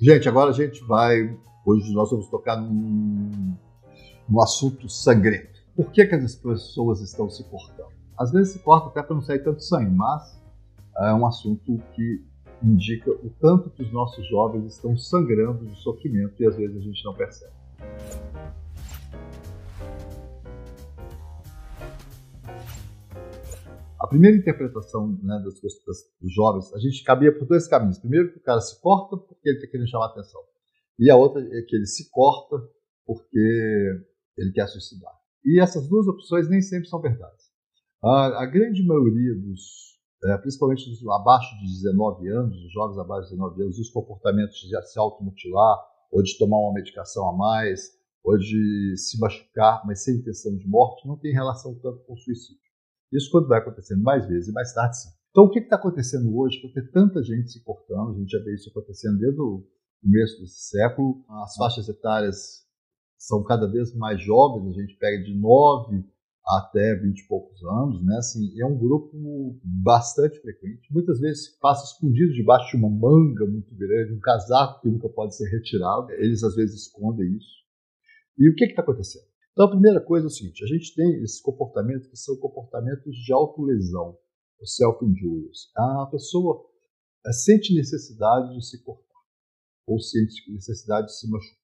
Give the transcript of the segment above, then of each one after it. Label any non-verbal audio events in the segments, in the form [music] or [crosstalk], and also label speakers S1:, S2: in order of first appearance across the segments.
S1: Gente, agora a gente vai. Hoje nós vamos tocar num, assunto sangrento. Por que, que as pessoas estão se cortando? Às vezes se corta até para não sair tanto sangue, mas é um assunto que indica o tanto que os nossos jovens estão sangrando de sofrimento e às vezes a gente não percebe. Primeira interpretação né, das coisas dos jovens, a gente cabia por dois caminhos. Primeiro, que o cara se corta porque ele está querendo chamar atenção. E a outra é que ele se corta porque ele quer suicidar. E essas duas opções nem sempre são verdades. A, a grande maioria dos, é, principalmente dos abaixo de 19 anos, os jovens abaixo de 19 anos, os comportamentos de se automutilar, ou de tomar uma medicação a mais, ou de se machucar, mas sem intenção de morte, não tem relação tanto com o suicídio. Isso quando vai acontecendo mais vezes e mais tarde sim. Então o que está acontecendo hoje para ter tanta gente se cortando? A gente já vê isso acontecendo desde o começo desse século. As faixas etárias são cada vez mais jovens, a gente pega de 9 até 20 e poucos anos, né? Assim, é um grupo bastante frequente. Muitas vezes passa escondido debaixo de uma manga muito grande, um casaco que nunca pode ser retirado. Eles às vezes escondem isso. E o que está acontecendo? Então, a primeira coisa é o seguinte: a gente tem esses comportamentos que são comportamentos de autolesão, o self-injurious. A pessoa sente necessidade de se cortar, ou sente necessidade de se machucar.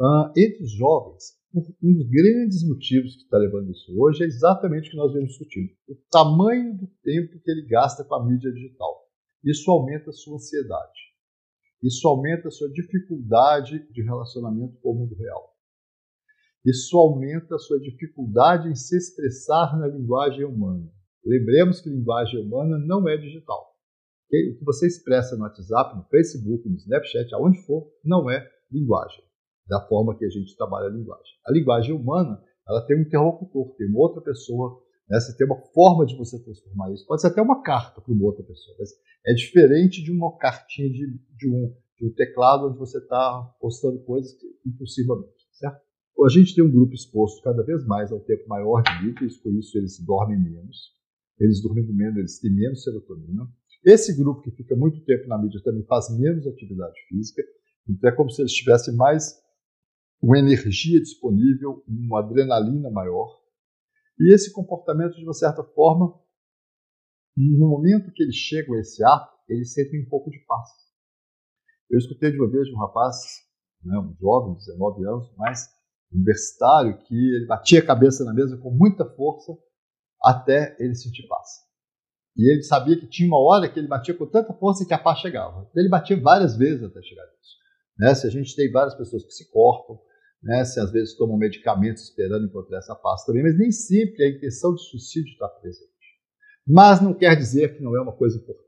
S1: Uh, entre os jovens, um dos grandes motivos que está levando isso hoje é exatamente o que nós vemos discutindo: o tamanho do tempo que ele gasta com a mídia digital. Isso aumenta a sua ansiedade. Isso aumenta a sua dificuldade de relacionamento com o mundo real. Isso aumenta a sua dificuldade em se expressar na linguagem humana. Lembremos que linguagem humana não é digital. O que você expressa no WhatsApp, no Facebook, no Snapchat, aonde for, não é linguagem, da forma que a gente trabalha a linguagem. A linguagem humana, ela tem um interlocutor, tem uma outra pessoa, né? você tem uma forma de você transformar isso. Pode ser até uma carta para uma outra pessoa, mas é diferente de uma cartinha de, de, um, de um teclado onde você está postando coisas impulsivamente, certo? A gente tem um grupo exposto cada vez mais ao tempo maior de e por isso eles dormem menos. Eles dormindo menos, eles têm menos serotonina. Esse grupo que fica muito tempo na mídia também faz menos atividade física, então é como se eles tivessem mais uma energia disponível, uma adrenalina maior. E esse comportamento, de uma certa forma, no momento que eles chegam a esse ato, eles sentem um pouco de paz. Eu escutei de uma vez de um rapaz, né, um jovem, 19 anos, mas universitário que ele batia a cabeça na mesa com muita força até ele sentir paz. E ele sabia que tinha uma hora que ele batia com tanta força que a paz chegava. Ele batia várias vezes até chegar nisso. Né? Se a gente tem várias pessoas que se cortam, né? se às vezes tomam medicamentos esperando encontrar essa paz também, mas nem sempre a intenção de suicídio está presente. Mas não quer dizer que não é uma coisa importante.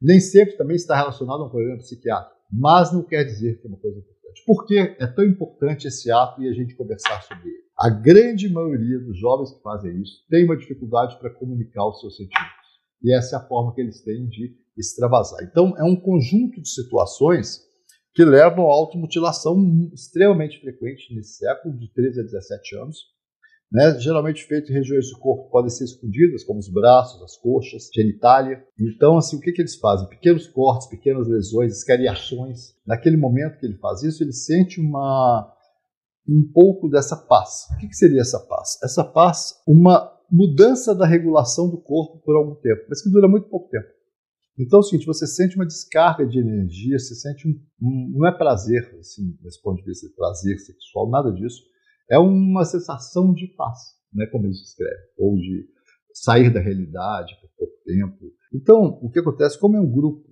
S1: Nem sempre também está relacionado a um problema psiquiátrico, mas não quer dizer que é uma coisa importante. Por que é tão importante esse ato e a gente conversar sobre ele? A grande maioria dos jovens que fazem isso tem uma dificuldade para comunicar os seus sentimentos. E essa é a forma que eles têm de extravasar. Então, é um conjunto de situações que levam à automutilação extremamente frequente nesse século, de 13 a 17 anos, né? geralmente feito em regiões do corpo que podem ser escondidas, como os braços, as coxas, genitália. Então, assim, o que, que eles fazem? Pequenos cortes, pequenas lesões, escariações. Naquele momento que ele faz isso, ele sente uma um pouco dessa paz. O que, que seria essa paz? Essa paz, uma mudança da regulação do corpo por algum tempo, mas que dura muito pouco tempo. Então é o seguinte, você sente uma descarga de energia, você sente um, um não é prazer, assim, desse ponto de vista prazer sexual, nada disso, é uma sensação de paz, né, como ele escreve, ou de sair da realidade por pouco tempo. Então, o que acontece, como é um grupo,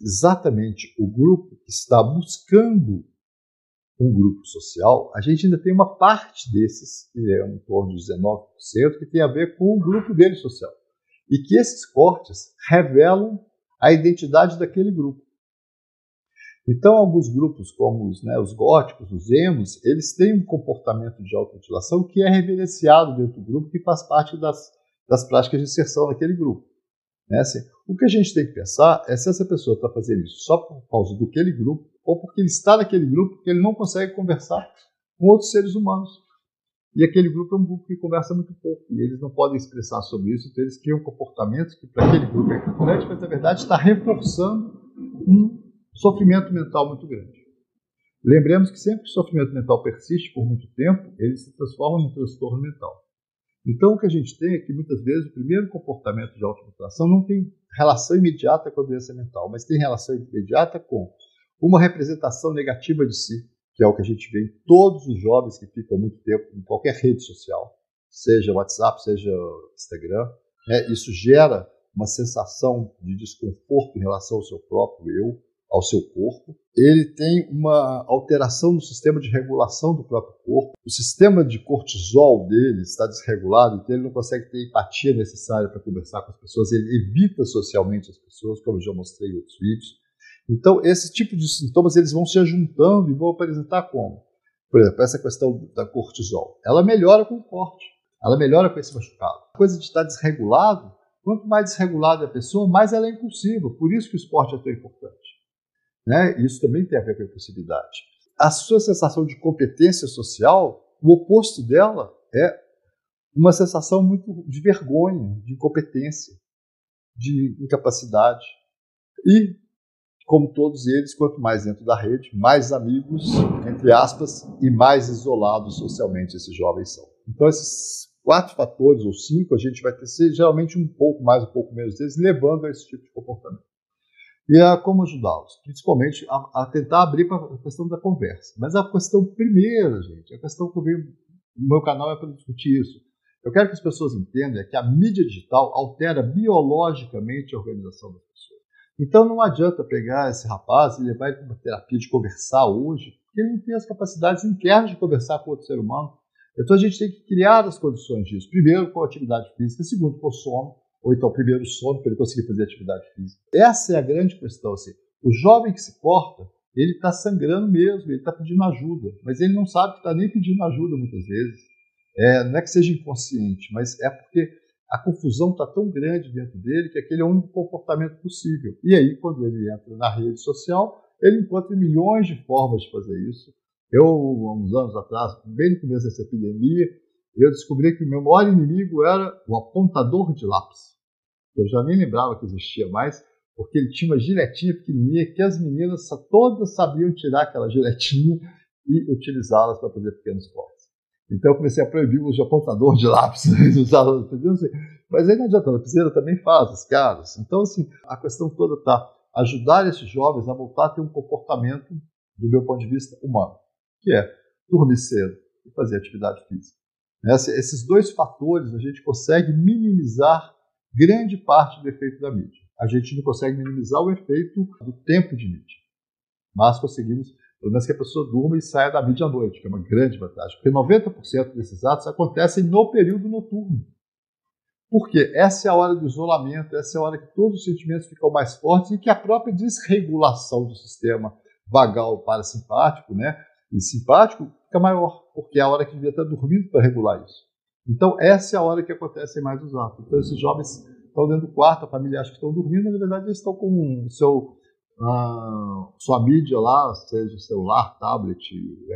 S1: exatamente o grupo que está buscando um grupo social, a gente ainda tem uma parte desses, que é em torno de 19%, que tem a ver com o grupo dele social. E que esses cortes revelam a identidade daquele grupo. Então, alguns grupos, como os, né, os góticos, os emos, eles têm um comportamento de automutilação que é reverenciado dentro do grupo, que faz parte das, das práticas de inserção naquele grupo. Né? Assim, o que a gente tem que pensar é se essa pessoa está fazendo isso só por causa daquele grupo, ou porque ele está naquele grupo porque ele não consegue conversar com outros seres humanos. E aquele grupo é um grupo que conversa muito pouco, e eles não podem expressar sobre isso, então eles criam comportamentos que para aquele grupo é importante, mas na verdade está reforçando um sofrimento mental muito grande. Lembremos que sempre que o sofrimento mental persiste por muito tempo, ele se transforma num transtorno mental. Então, o que a gente tem é que muitas vezes o primeiro comportamento de automutilação não tem relação imediata com a doença mental, mas tem relação imediata com uma representação negativa de si, que é o que a gente vê em todos os jovens que ficam muito tempo em qualquer rede social, seja WhatsApp, seja Instagram. Né? Isso gera uma sensação de desconforto em relação ao seu próprio eu, ao seu corpo. Ele tem uma alteração no sistema de regulação do próprio corpo. O sistema de cortisol dele está desregulado, então ele não consegue ter empatia necessária para conversar com as pessoas, ele evita socialmente as pessoas, como eu já mostrei em outros vídeos. Então, esse tipo de sintomas eles vão se juntando e vão apresentar como? Por exemplo, essa questão da cortisol. Ela melhora com o corte, ela melhora com esse machucado. A coisa de estar desregulado, quanto mais desregulada é a pessoa, mais ela é impulsiva. Por isso que o esporte é tão importante. Né? Isso também tem a ver com a impulsividade. A sua sensação de competência social, o oposto dela é uma sensação muito de vergonha, de incompetência, de incapacidade. E, como todos eles, quanto mais dentro da rede, mais amigos, entre aspas, e mais isolados socialmente esses jovens são. Então, esses quatro fatores, ou cinco, a gente vai ter geralmente um pouco mais, um pouco menos deles, levando a esse tipo de comportamento e a como ajudá-los, principalmente a, a, tentar abrir para a questão da conversa. Mas a questão primeira, gente, a questão que eu venho no meu canal é para discutir isso. Eu quero que as pessoas entendam que a mídia digital altera biologicamente a organização das pessoas. Então não adianta pegar esse rapaz e levar ele para uma terapia de conversar hoje, porque ele não tem as capacidades internas de conversar com outro ser humano. Então a gente tem que criar as condições disso. Primeiro com a atividade física, segundo com o sono, ou então primeiro o sono para ele conseguir fazer atividade física. Essa é a grande questão. Assim. O jovem que se corta, ele está sangrando mesmo, ele está pedindo ajuda, mas ele não sabe que está nem pedindo ajuda muitas vezes. É, não é que seja inconsciente, mas é porque a confusão está tão grande dentro dele que aquele é o único comportamento possível. E aí, quando ele entra na rede social, ele encontra milhões de formas de fazer isso. Eu, há uns anos atrás, bem no começo dessa epidemia, eu descobri que o meu maior inimigo era o apontador de lápis. Eu já nem lembrava que existia mais, porque ele tinha uma giletinha pequenininha que as meninas todas sabiam tirar aquela giletinha e utilizá-las para fazer pequenos cortes. Então eu comecei a proibir o uso de apontador de lápis? [laughs] Assim, mas aí não adianta, a piscina também faz, os caras. Então, assim, a questão toda está ajudar esses jovens a voltar a ter um comportamento, do meu ponto de vista, humano, que é dormir cedo e fazer atividade física. Esses dois fatores a gente consegue minimizar grande parte do efeito da mídia. A gente não consegue minimizar o efeito do tempo de mídia, mas conseguimos, pelo menos que a pessoa durma e saia da mídia à noite, que é uma grande vantagem, porque 90% desses atos acontecem no período noturno. Porque essa é a hora do isolamento, essa é a hora que todos os sentimentos ficam mais fortes e que a própria desregulação do sistema vagal parasimpático né, e simpático fica maior, porque é a hora que devia estar dormindo para regular isso. Então, essa é a hora que acontecem mais os atos. Então, esses jovens estão dentro do quarto, a família acha que estão dormindo, mas na verdade eles estão com o seu, sua mídia lá, seja celular, tablet,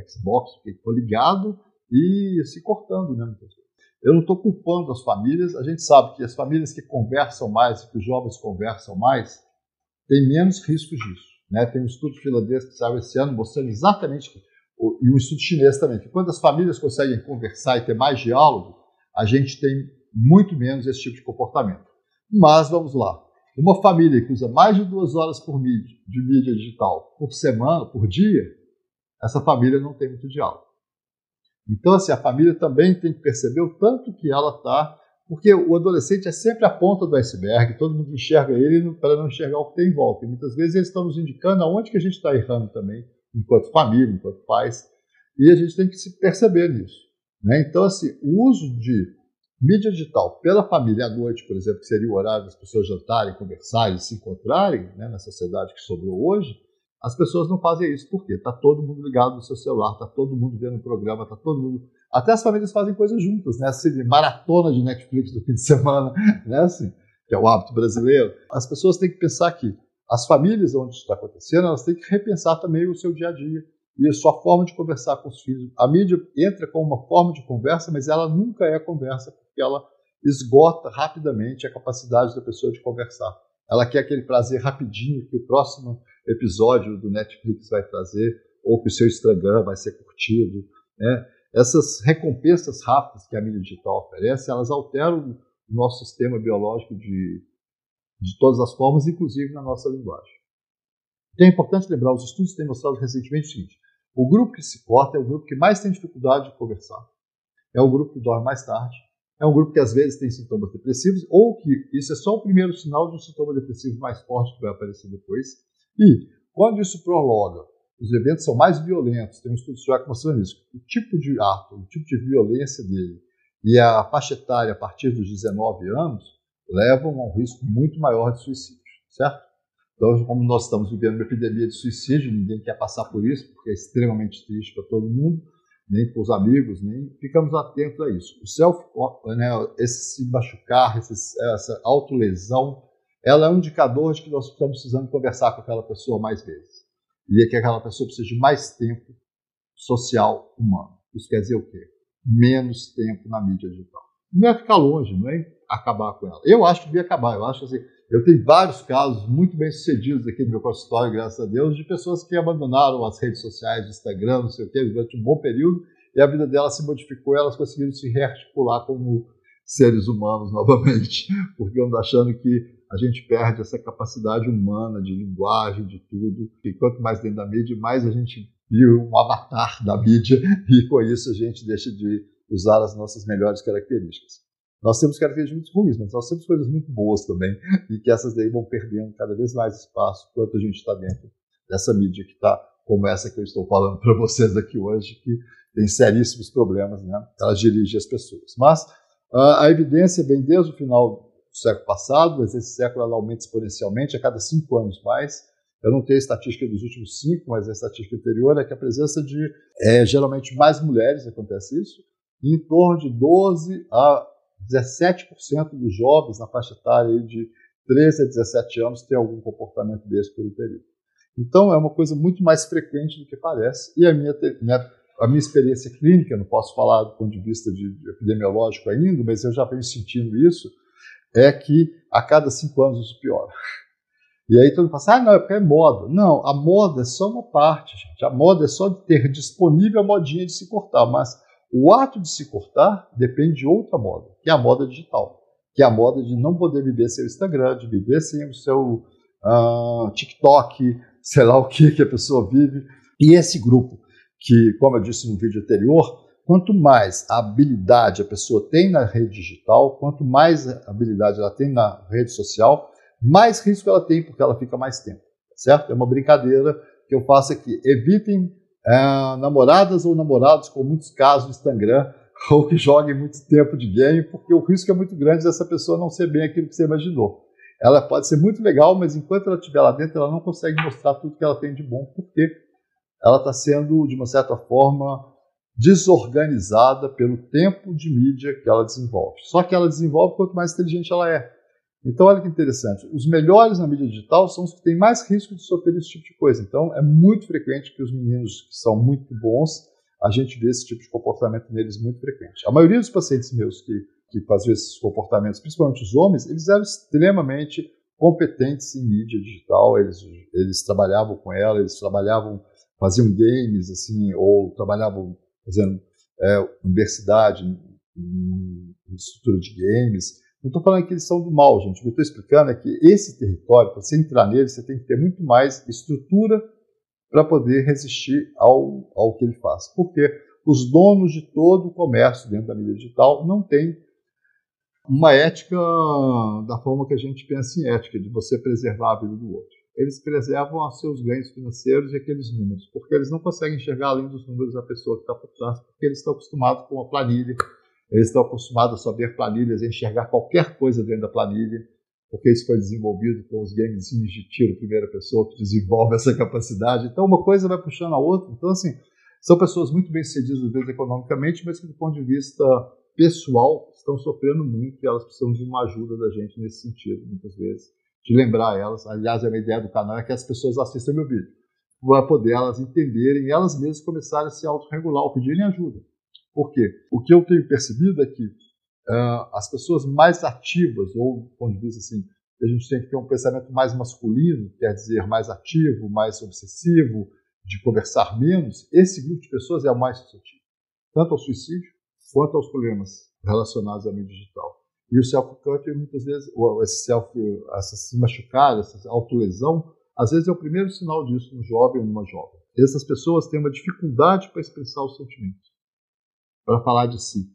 S1: Xbox, que for ligado e se cortando, né? Eu não estou culpando as famílias, a gente sabe que as famílias que conversam mais, que os jovens conversam mais, têm menos riscos disso. Né? Tem um estudo finlandês que saiu esse ano mostrando exatamente, e um estudo chinês também, que quando as famílias conseguem conversar e ter mais diálogo, a gente tem muito menos esse tipo de comportamento. Mas vamos lá. Uma família que usa mais de duas horas por mídia, de mídia digital por semana, por dia, essa família não tem muito diálogo. Então, assim, a família também tem que perceber o tanto que ela está. Porque o adolescente é sempre a ponta do iceberg, todo mundo enxerga ele para não enxergar o que tem em volta. E muitas vezes eles estão nos indicando aonde que a gente está errando também, enquanto família, enquanto pais. E a gente tem que se perceber nisso. Né? Então, assim, o uso de mídia digital pela família à noite, por exemplo, que seria o horário das pessoas jantarem, conversarem, se encontrarem né, na sociedade que sobrou hoje, as pessoas não fazem isso. Por quê? Está todo mundo ligado no seu celular, está todo mundo vendo o programa, está todo mundo. Até as famílias fazem coisas juntas, né? Assim, maratona de Netflix do fim de semana, [laughs] né? Assim, que é o hábito brasileiro. As pessoas têm que pensar que as famílias onde isso está acontecendo, elas têm que repensar também o seu dia a dia e a sua forma de conversar com os filhos. A mídia entra como uma forma de conversa, mas ela nunca é conversa, porque ela esgota rapidamente a capacidade da pessoa de conversar. Ela quer aquele prazer rapidinho, que o próximo episódio do Netflix vai trazer, ou que o seu Instagram vai ser curtido. Né? Essas recompensas rápidas que a mídia digital oferece, elas alteram o nosso sistema biológico de, de todas as formas, inclusive na nossa linguagem. Então é importante lembrar, os estudos têm mostrado recentemente o seguinte, o grupo que se corta é o grupo que mais tem dificuldade de conversar. É o grupo que dorme mais tarde, é um grupo que às vezes tem sintomas depressivos, ou que isso é só o primeiro sinal de um sintoma depressivo mais forte que vai aparecer depois. E, quando isso prolonga, os eventos são mais violentos, tem um estudo já que mostrando isso, o tipo de ato, o tipo de violência dele e a faixa etária a partir dos 19 anos levam a um risco muito maior de suicídio, certo? Então, como nós estamos vivendo uma epidemia de suicídio, ninguém quer passar por isso, porque é extremamente triste para todo mundo, nem para os amigos, nem ficamos atentos a isso. O self, né, esse se machucar, esse, essa autolesão, ela é um indicador de que nós estamos precisando conversar com aquela pessoa mais vezes. E é que aquela pessoa precisa de mais tempo social humano. Isso quer dizer o quê? Menos tempo na mídia digital. Não é ficar longe, não é acabar com ela. Eu acho que devia acabar. Eu acho assim, eu tenho vários casos muito bem sucedidos aqui no meu consultório, graças a Deus, de pessoas que abandonaram as redes sociais, Instagram, não sei o quê, durante um bom período, e a vida delas se modificou, elas conseguiram se rearticular como seres humanos [laughs] novamente, porque ando achando que a gente perde essa capacidade humana de linguagem, de tudo, e quanto mais dentro da mídia, mais a gente vira um avatar da mídia, [laughs] e com isso a gente deixa de usar as nossas melhores características. Nós temos características ruins, mas nós temos coisas muito boas também, e que essas daí vão perdendo cada vez mais espaço quanto a gente está dentro dessa mídia que está como essa que eu estou falando para vocês aqui hoje, que tem seríssimos problemas, né? Ela dirige as pessoas. Mas uh, a evidência vem desde o final do século passado, mas esse século ela aumenta exponencialmente a cada cinco anos mais. Eu não tenho a estatística dos últimos cinco, mas a estatística anterior é que a presença de é, geralmente mais mulheres acontece isso, em torno de 12 a 17% dos jovens na faixa etária de 13 a 17 anos têm algum comportamento desse por um período. Então é uma coisa muito mais frequente do que parece. E a minha, minha, a minha experiência clínica, não posso falar do ponto de vista de, de epidemiológico ainda, mas eu já venho sentindo isso, é que a cada cinco anos isso piora. E aí todo mundo fala assim, ah, não, é porque é moda. Não, a moda é só uma parte, gente. A moda é só ter disponível a modinha de se cortar, mas o ato de se cortar depende de outra moda, que é a moda digital, que é a moda de não poder viver sem o Instagram, de viver sem o seu uh, TikTok, sei lá o que que a pessoa vive. E esse grupo, que, como eu disse no vídeo anterior, quanto mais habilidade a pessoa tem na rede digital, quanto mais habilidade ela tem na rede social, mais risco ela tem, porque ela fica mais tempo, certo? É uma brincadeira que eu faço aqui. Evitem é, namoradas ou namorados com muitos casos no Instagram [laughs] ou que joguem muito tempo de game, porque o risco é muito grande dessa pessoa não ser bem aquilo que você imaginou. Ela pode ser muito legal, mas enquanto ela estiver lá dentro, ela não consegue mostrar tudo que ela tem de bom, porque ela está sendo, de uma certa forma, desorganizada pelo tempo de mídia que ela desenvolve. Só que ela desenvolve quanto mais inteligente ela é. Então, olha que interessante. Os melhores na mídia digital são os que têm mais risco de sofrer esse tipo de coisa. Então, é muito frequente que os meninos que são muito bons, a gente vê esse tipo de comportamento neles muito frequente. A maioria dos pacientes meus que, que faziam esses comportamentos, principalmente os homens, eles eram extremamente competentes em mídia digital, eles, eles trabalhavam com ela, eles trabalhavam, faziam games, assim, ou trabalhavam fazendo é, universidade, em, em estrutura de games, não estou falando que eles são do mal, gente. O que eu estou explicando é que esse território, para você entrar nele, você tem que ter muito mais estrutura para poder resistir ao, ao que ele faz. Porque os donos de todo o comércio dentro da mídia digital não têm uma ética da forma que a gente pensa em ética, de você preservar a vida do outro. Eles preservam os seus ganhos financeiros e aqueles números, porque eles não conseguem enxergar além dos números da pessoa que está por trás, porque eles estão acostumados com a planilha eles estão acostumados a só ver planilhas, a enxergar qualquer coisa dentro da planilha, porque isso foi desenvolvido com os gamezinhos de tiro primeira pessoa que desenvolve essa capacidade. Então, uma coisa vai puxando a outra. Então, assim, são pessoas muito bem-sucedidas, às vezes, economicamente, mas que, do ponto de vista pessoal, estão sofrendo muito e elas precisam de uma ajuda da gente nesse sentido, muitas vezes, de lembrar elas. Aliás, a minha ideia do canal é que as pessoas assistam meu vídeo, para poder elas entenderem e elas mesmas começarem a se autorregular ou pedirem ajuda. Por quê? O que eu tenho percebido é que uh, as pessoas mais ativas, ou, do ponto de vista assim, a gente tem que ter um pensamento mais masculino, quer dizer, mais ativo, mais obsessivo, de conversar menos, esse grupo de pessoas é o mais suscetível, tanto ao suicídio quanto aos problemas relacionados à mídia digital. E o self-cut, muitas vezes, ou esse self, essa se machucar, essa autolesão, às vezes é o primeiro sinal disso no jovem ou numa jovem. Essas pessoas têm uma dificuldade para expressar os sentimentos, para falar de si.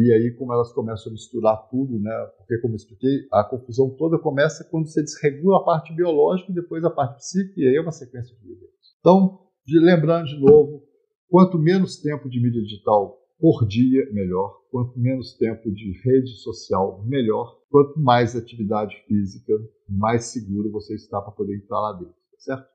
S1: E aí, como elas começam a misturar tudo, né? Porque, como eu expliquei, a confusão toda começa quando você desregula a parte biológica e depois a parte psíquica, e aí é uma sequência de eventos. Então, de, lembrando de novo, quanto menos tempo de mídia digital por dia, melhor. Quanto menos tempo de rede social, melhor. Quanto mais atividade física, mais seguro você está para poder entrar lá dentro, tá certo?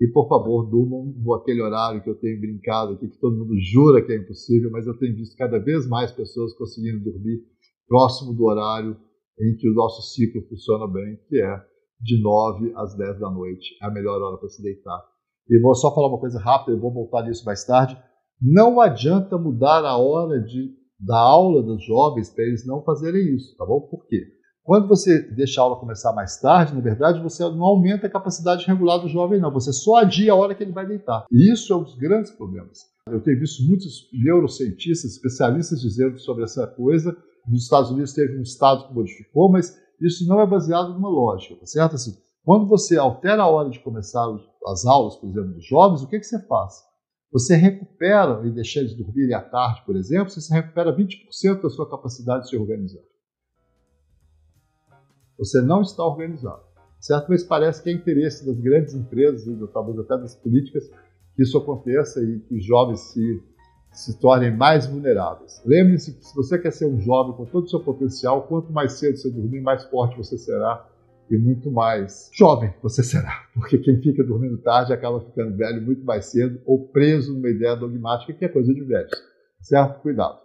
S1: E por favor, durmam no aquele horário que eu tenho brincado aqui, que todo mundo jura que é impossível, mas eu tenho visto cada vez mais pessoas conseguindo dormir próximo do horário em que o nosso ciclo funciona bem, que é de 9 às 10 da noite. É a melhor hora para se deitar. E vou só falar uma coisa rápida, eu vou voltar nisso mais tarde. Não adianta mudar a hora de, da aula dos jovens para eles não fazerem isso, tá bom? Por quê? Quando você deixa a aula começar mais tarde, na verdade, você não aumenta a capacidade regular do jovem, não. Você só adia a hora que ele vai deitar. E isso é um dos grandes problemas. Eu tenho visto muitos neurocientistas, especialistas dizendo sobre essa coisa. Nos Estados Unidos teve um estado que modificou, mas isso não é baseado numa lógica, tá certo? Assim, quando você altera a hora de começar as aulas, por exemplo, dos jovens, o que, que você faz? Você recupera, e deixar eles dormirem à tarde, por exemplo, você recupera 20% da sua capacidade de se organizar. Você não está organizado. Certo? Mas parece que é interesse das grandes empresas, e talvez até das políticas, que isso aconteça e que os jovens se, se tornem mais vulneráveis. Lembre-se que se você quer ser um jovem com todo o seu potencial, quanto mais cedo você dormir, mais forte você será e muito mais jovem você será, porque quem fica dormindo tarde acaba ficando velho muito mais cedo ou preso numa ideia dogmática que é coisa de velhos. Certo? Cuidado.